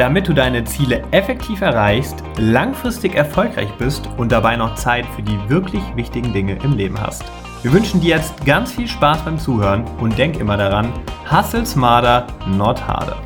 Damit du deine Ziele effektiv erreichst, langfristig erfolgreich bist und dabei noch Zeit für die wirklich wichtigen Dinge im Leben hast. Wir wünschen dir jetzt ganz viel Spaß beim Zuhören und denk immer daran, hustle smarter, not harder.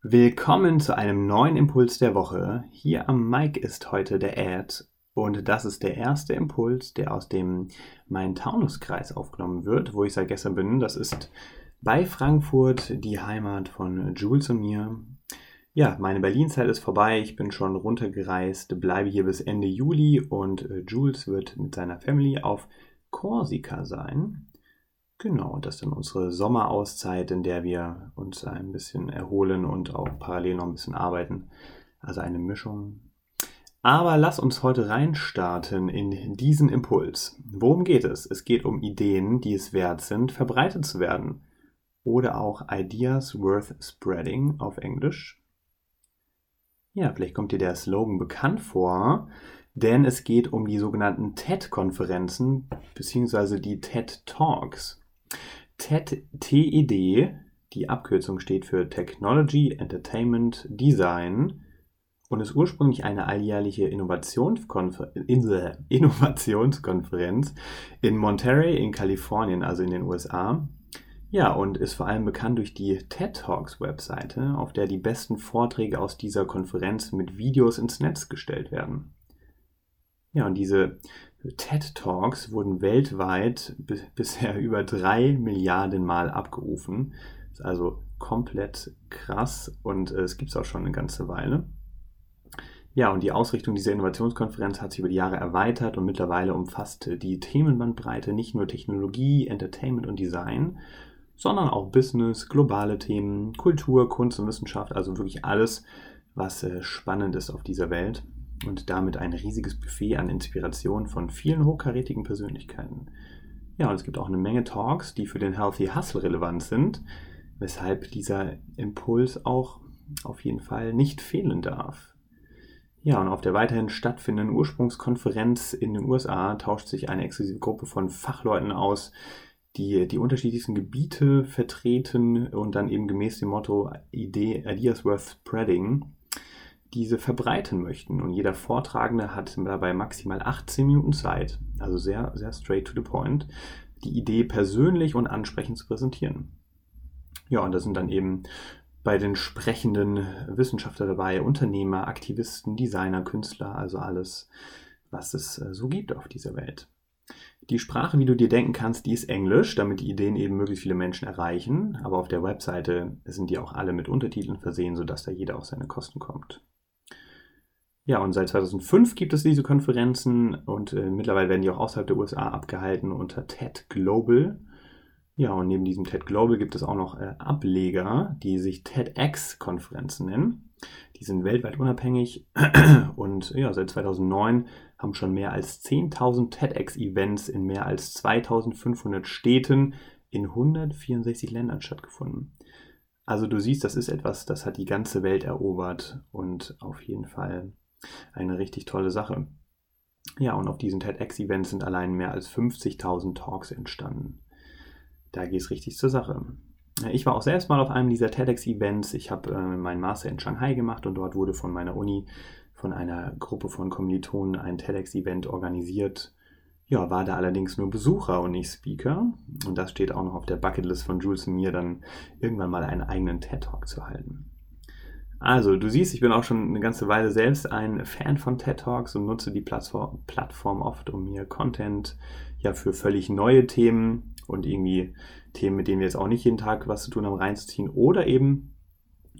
Willkommen zu einem neuen Impuls der Woche. Hier am Mic ist heute der Ad und das ist der erste Impuls, der aus dem Main-Taunus-Kreis aufgenommen wird, wo ich seit gestern bin. Das ist bei Frankfurt, die Heimat von Jules und mir. Ja, meine Berlin-Zeit ist vorbei. Ich bin schon runtergereist, bleibe hier bis Ende Juli und äh, Jules wird mit seiner Family auf Korsika sein. Genau, das ist dann unsere Sommerauszeit, in der wir uns ein bisschen erholen und auch parallel noch ein bisschen arbeiten. Also eine Mischung. Aber lass uns heute reinstarten in diesen Impuls. Worum geht es? Es geht um Ideen, die es wert sind, verbreitet zu werden. Oder auch Ideas worth spreading auf Englisch. Ja, vielleicht kommt dir der Slogan bekannt vor, denn es geht um die sogenannten TED-Konferenzen bzw. die TED Talks. TED, TED, die Abkürzung steht für Technology, Entertainment, Design und ist ursprünglich eine alljährliche Innovationskonfer Innovationskonferenz in Monterey in Kalifornien, also in den USA, ja, und ist vor allem bekannt durch die TED Talks Webseite, auf der die besten Vorträge aus dieser Konferenz mit Videos ins Netz gestellt werden. Ja, und diese TED Talks wurden weltweit bisher über drei Milliarden Mal abgerufen. Ist also komplett krass und äh, es gibt es auch schon eine ganze Weile. Ja, und die Ausrichtung dieser Innovationskonferenz hat sich über die Jahre erweitert und mittlerweile umfasst die Themenbandbreite nicht nur Technologie, Entertainment und Design, sondern auch Business, globale Themen, Kultur, Kunst und Wissenschaft, also wirklich alles, was äh, spannend ist auf dieser Welt und damit ein riesiges Buffet an Inspiration von vielen hochkarätigen Persönlichkeiten. Ja, und es gibt auch eine Menge Talks, die für den Healthy Hustle relevant sind, weshalb dieser Impuls auch auf jeden Fall nicht fehlen darf. Ja, und auf der weiterhin stattfindenden Ursprungskonferenz in den USA tauscht sich eine exklusive Gruppe von Fachleuten aus, die die unterschiedlichsten Gebiete vertreten und dann eben gemäß dem Motto Ideas worth spreading diese verbreiten möchten. Und jeder Vortragende hat dabei maximal 18 Minuten Zeit, also sehr, sehr straight to the point, die Idee persönlich und ansprechend zu präsentieren. Ja, und da sind dann eben bei den sprechenden Wissenschaftler dabei, Unternehmer, Aktivisten, Designer, Künstler, also alles, was es äh, so gibt auf dieser Welt. Die Sprache, wie du dir denken kannst, die ist Englisch, damit die Ideen eben möglichst viele Menschen erreichen. Aber auf der Webseite sind die auch alle mit Untertiteln versehen, sodass da jeder auf seine Kosten kommt. Ja, und seit 2005 gibt es diese Konferenzen und äh, mittlerweile werden die auch außerhalb der USA abgehalten unter TED Global. Ja, und neben diesem TED Global gibt es auch noch äh, Ableger, die sich TEDx-Konferenzen nennen. Die sind weltweit unabhängig und ja, seit 2009 haben schon mehr als 10.000 TEDx-Events in mehr als 2.500 Städten in 164 Ländern stattgefunden. Also du siehst, das ist etwas, das hat die ganze Welt erobert und auf jeden Fall eine richtig tolle Sache. Ja, und auf diesen TEDx-Events sind allein mehr als 50.000 Talks entstanden. Da geht es richtig zur Sache. Ich war auch selbst mal auf einem dieser TEDx-Events. Ich habe äh, meinen Master in Shanghai gemacht und dort wurde von meiner Uni von einer Gruppe von Kommilitonen ein TEDx-Event organisiert. Ja, war da allerdings nur Besucher und nicht Speaker. Und das steht auch noch auf der Bucketlist von Jules und mir, dann irgendwann mal einen eigenen TED-Talk zu halten. Also, du siehst, ich bin auch schon eine ganze Weile selbst ein Fan von TED Talks und nutze die Plattform, oft, um mir Content ja für völlig neue Themen und irgendwie Themen, mit denen wir jetzt auch nicht jeden Tag was zu tun haben, reinzuziehen oder eben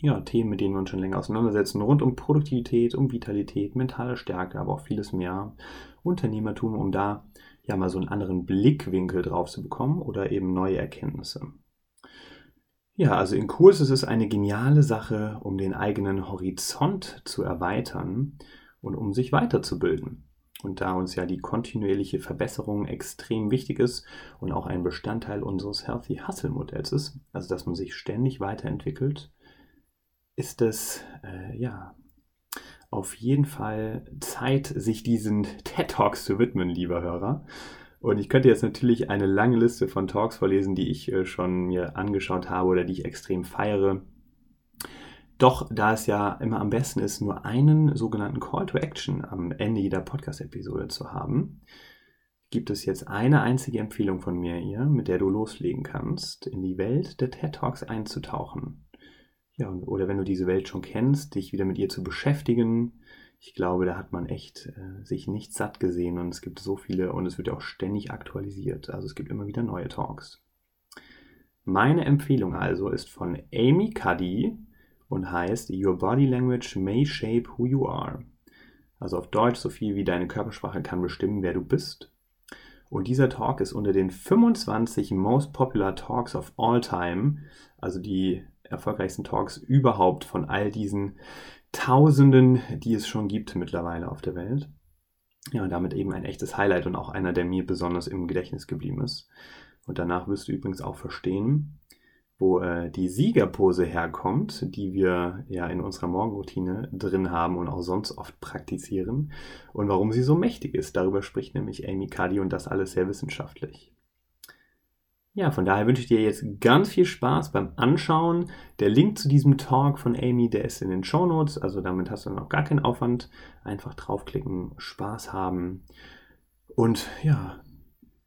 ja, Themen, mit denen wir uns schon länger auseinandersetzen, rund um Produktivität, um Vitalität, mentale Stärke, aber auch vieles mehr, Unternehmertum, um da ja mal so einen anderen Blickwinkel drauf zu bekommen oder eben neue Erkenntnisse. Ja, also in Kurs ist es eine geniale Sache, um den eigenen Horizont zu erweitern und um sich weiterzubilden. Und da uns ja die kontinuierliche Verbesserung extrem wichtig ist und auch ein Bestandteil unseres Healthy Hustle Modells ist, also dass man sich ständig weiterentwickelt, ist es äh, ja auf jeden Fall Zeit, sich diesen TED Talks zu widmen, lieber Hörer. Und ich könnte jetzt natürlich eine lange Liste von Talks vorlesen, die ich äh, schon mir angeschaut habe oder die ich extrem feiere. Doch da es ja immer am besten ist, nur einen sogenannten Call to Action am Ende jeder Podcast-Episode zu haben, gibt es jetzt eine einzige Empfehlung von mir hier, mit der du loslegen kannst, in die Welt der TED Talks einzutauchen. Ja, oder wenn du diese Welt schon kennst, dich wieder mit ihr zu beschäftigen. Ich glaube, da hat man echt äh, sich nicht satt gesehen und es gibt so viele und es wird ja auch ständig aktualisiert. Also es gibt immer wieder neue Talks. Meine Empfehlung also ist von Amy Cuddy, und heißt Your Body Language May Shape Who You Are. Also auf Deutsch so viel wie deine Körpersprache kann bestimmen, wer du bist. Und dieser Talk ist unter den 25 Most Popular Talks of All Time, also die erfolgreichsten Talks überhaupt von all diesen Tausenden, die es schon gibt mittlerweile auf der Welt. Ja, und damit eben ein echtes Highlight und auch einer, der mir besonders im Gedächtnis geblieben ist. Und danach wirst du übrigens auch verstehen, wo äh, die Siegerpose herkommt, die wir ja in unserer Morgenroutine drin haben und auch sonst oft praktizieren und warum sie so mächtig ist. Darüber spricht nämlich Amy Cuddy und das alles sehr wissenschaftlich. Ja, von daher wünsche ich dir jetzt ganz viel Spaß beim Anschauen. Der Link zu diesem Talk von Amy, der ist in den Show Notes, also damit hast du dann auch gar keinen Aufwand. Einfach draufklicken, Spaß haben und ja,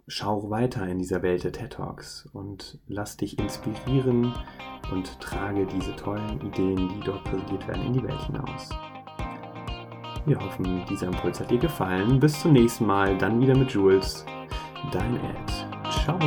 schau weiter in dieser Welt der TED Talks und lass dich inspirieren und trage diese tollen Ideen, die dort präsentiert werden, in die Welt hinaus. Wir hoffen, dieser Impuls hat dir gefallen. Bis zum nächsten Mal, dann wieder mit Jules. Dein Ed. Ciao.